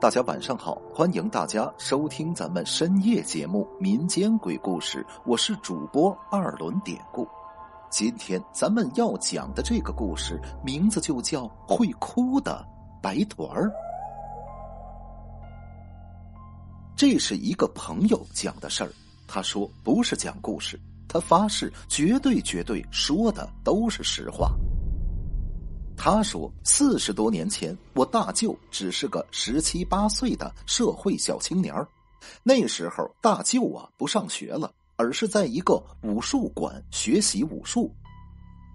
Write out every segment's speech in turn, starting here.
大家晚上好，欢迎大家收听咱们深夜节目《民间鬼故事》，我是主播二轮典故。今天咱们要讲的这个故事名字就叫《会哭的白团儿》。这是一个朋友讲的事儿，他说不是讲故事，他发誓绝对绝对说的都是实话。他说：“四十多年前，我大舅只是个十七八岁的社会小青年那时候，大舅啊不上学了，而是在一个武术馆学习武术。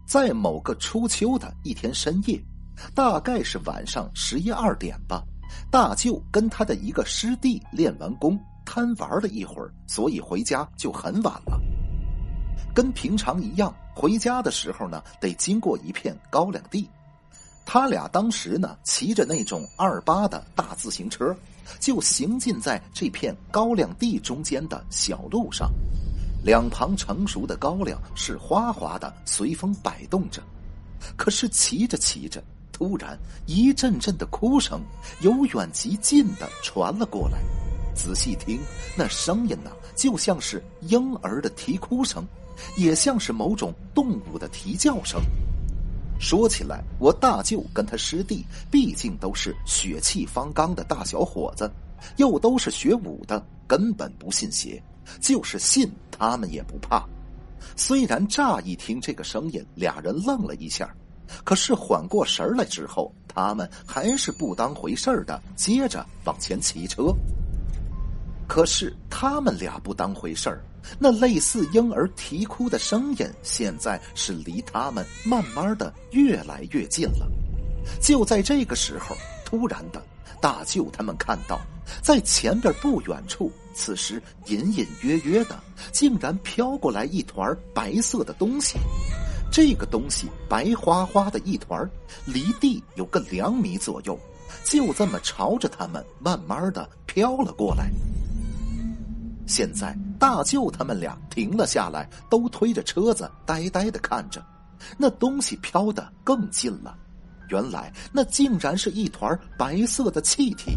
在某个初秋的一天深夜，大概是晚上十一二点吧，大舅跟他的一个师弟练完功，贪玩了一会儿，所以回家就很晚了。跟平常一样，回家的时候呢，得经过一片高粱地。”他俩当时呢，骑着那种二八的大自行车，就行进在这片高粱地中间的小路上。两旁成熟的高粱是哗哗的随风摆动着。可是骑着骑着，突然一阵阵的哭声由远及近的传了过来。仔细听，那声音呢，就像是婴儿的啼哭声，也像是某种动物的啼叫声。说起来，我大舅跟他师弟毕竟都是血气方刚的大小伙子，又都是学武的，根本不信邪。就是信，他们也不怕。虽然乍一听这个声音，俩人愣了一下，可是缓过神来之后，他们还是不当回事的，接着往前骑车。可是他们俩不当回事儿。那类似婴儿啼哭的声音，现在是离他们慢慢的越来越近了。就在这个时候，突然的，大舅他们看到，在前边不远处，此时隐隐约约的，竟然飘过来一团白色的东西。这个东西白花花的一团，离地有个两米左右，就这么朝着他们慢慢的飘了过来。现在大舅他们俩停了下来，都推着车子，呆呆的看着，那东西飘得更近了。原来那竟然是一团白色的气体，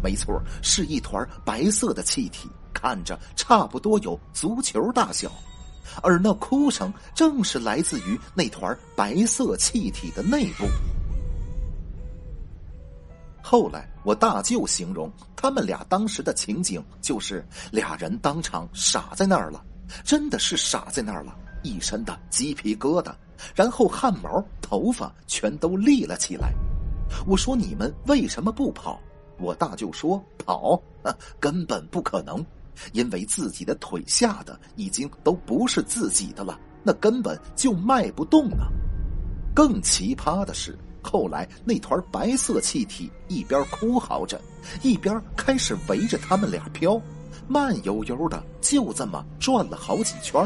没错，是一团白色的气体，看着差不多有足球大小，而那哭声正是来自于那团白色气体的内部。后来，我大舅形容他们俩当时的情景，就是俩人当场傻在那儿了，真的是傻在那儿了，一身的鸡皮疙瘩，然后汗毛、头发全都立了起来。我说：“你们为什么不跑？”我大舅说：“跑，根本不可能，因为自己的腿下的已经都不是自己的了，那根本就迈不动啊。”更奇葩的是。后来，那团白色气体一边哭嚎着，一边开始围着他们俩飘，慢悠悠的就这么转了好几圈。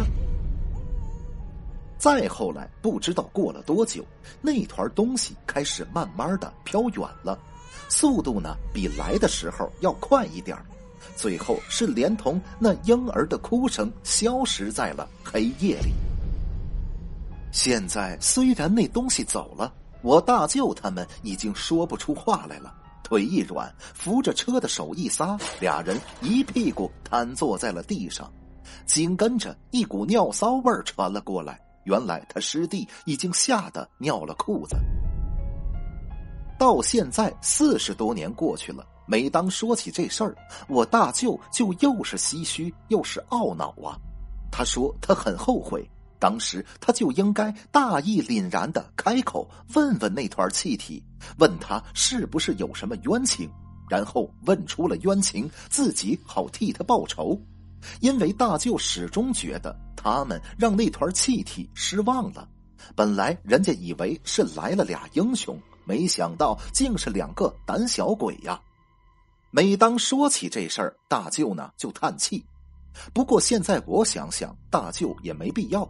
再后来，不知道过了多久，那团东西开始慢慢的飘远了，速度呢比来的时候要快一点最后是连同那婴儿的哭声消失在了黑夜里。现在虽然那东西走了。我大舅他们已经说不出话来了，腿一软，扶着车的手一撒，俩人一屁股瘫坐在了地上，紧跟着一股尿骚味儿传了过来。原来他师弟已经吓得尿了裤子。到现在四十多年过去了，每当说起这事儿，我大舅就又是唏嘘又是懊恼啊。他说他很后悔。当时他就应该大义凛然的开口问问那团气体，问他是不是有什么冤情，然后问出了冤情，自己好替他报仇。因为大舅始终觉得他们让那团气体失望了。本来人家以为是来了俩英雄，没想到竟是两个胆小鬼呀。每当说起这事儿，大舅呢就叹气。不过现在我想想，大舅也没必要。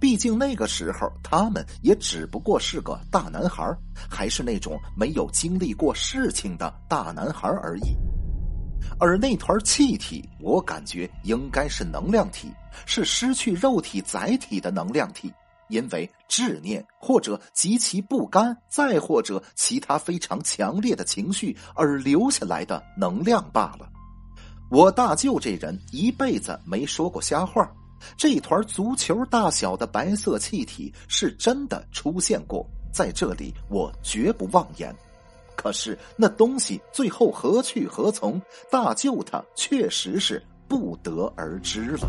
毕竟那个时候，他们也只不过是个大男孩，还是那种没有经历过事情的大男孩而已。而那团气体，我感觉应该是能量体，是失去肉体载体的能量体。因为执念或者极其不甘，再或者其他非常强烈的情绪而留下来的能量罢了。我大舅这人一辈子没说过瞎话，这一团足球大小的白色气体是真的出现过，在这里我绝不妄言。可是那东西最后何去何从，大舅他确实是不得而知了。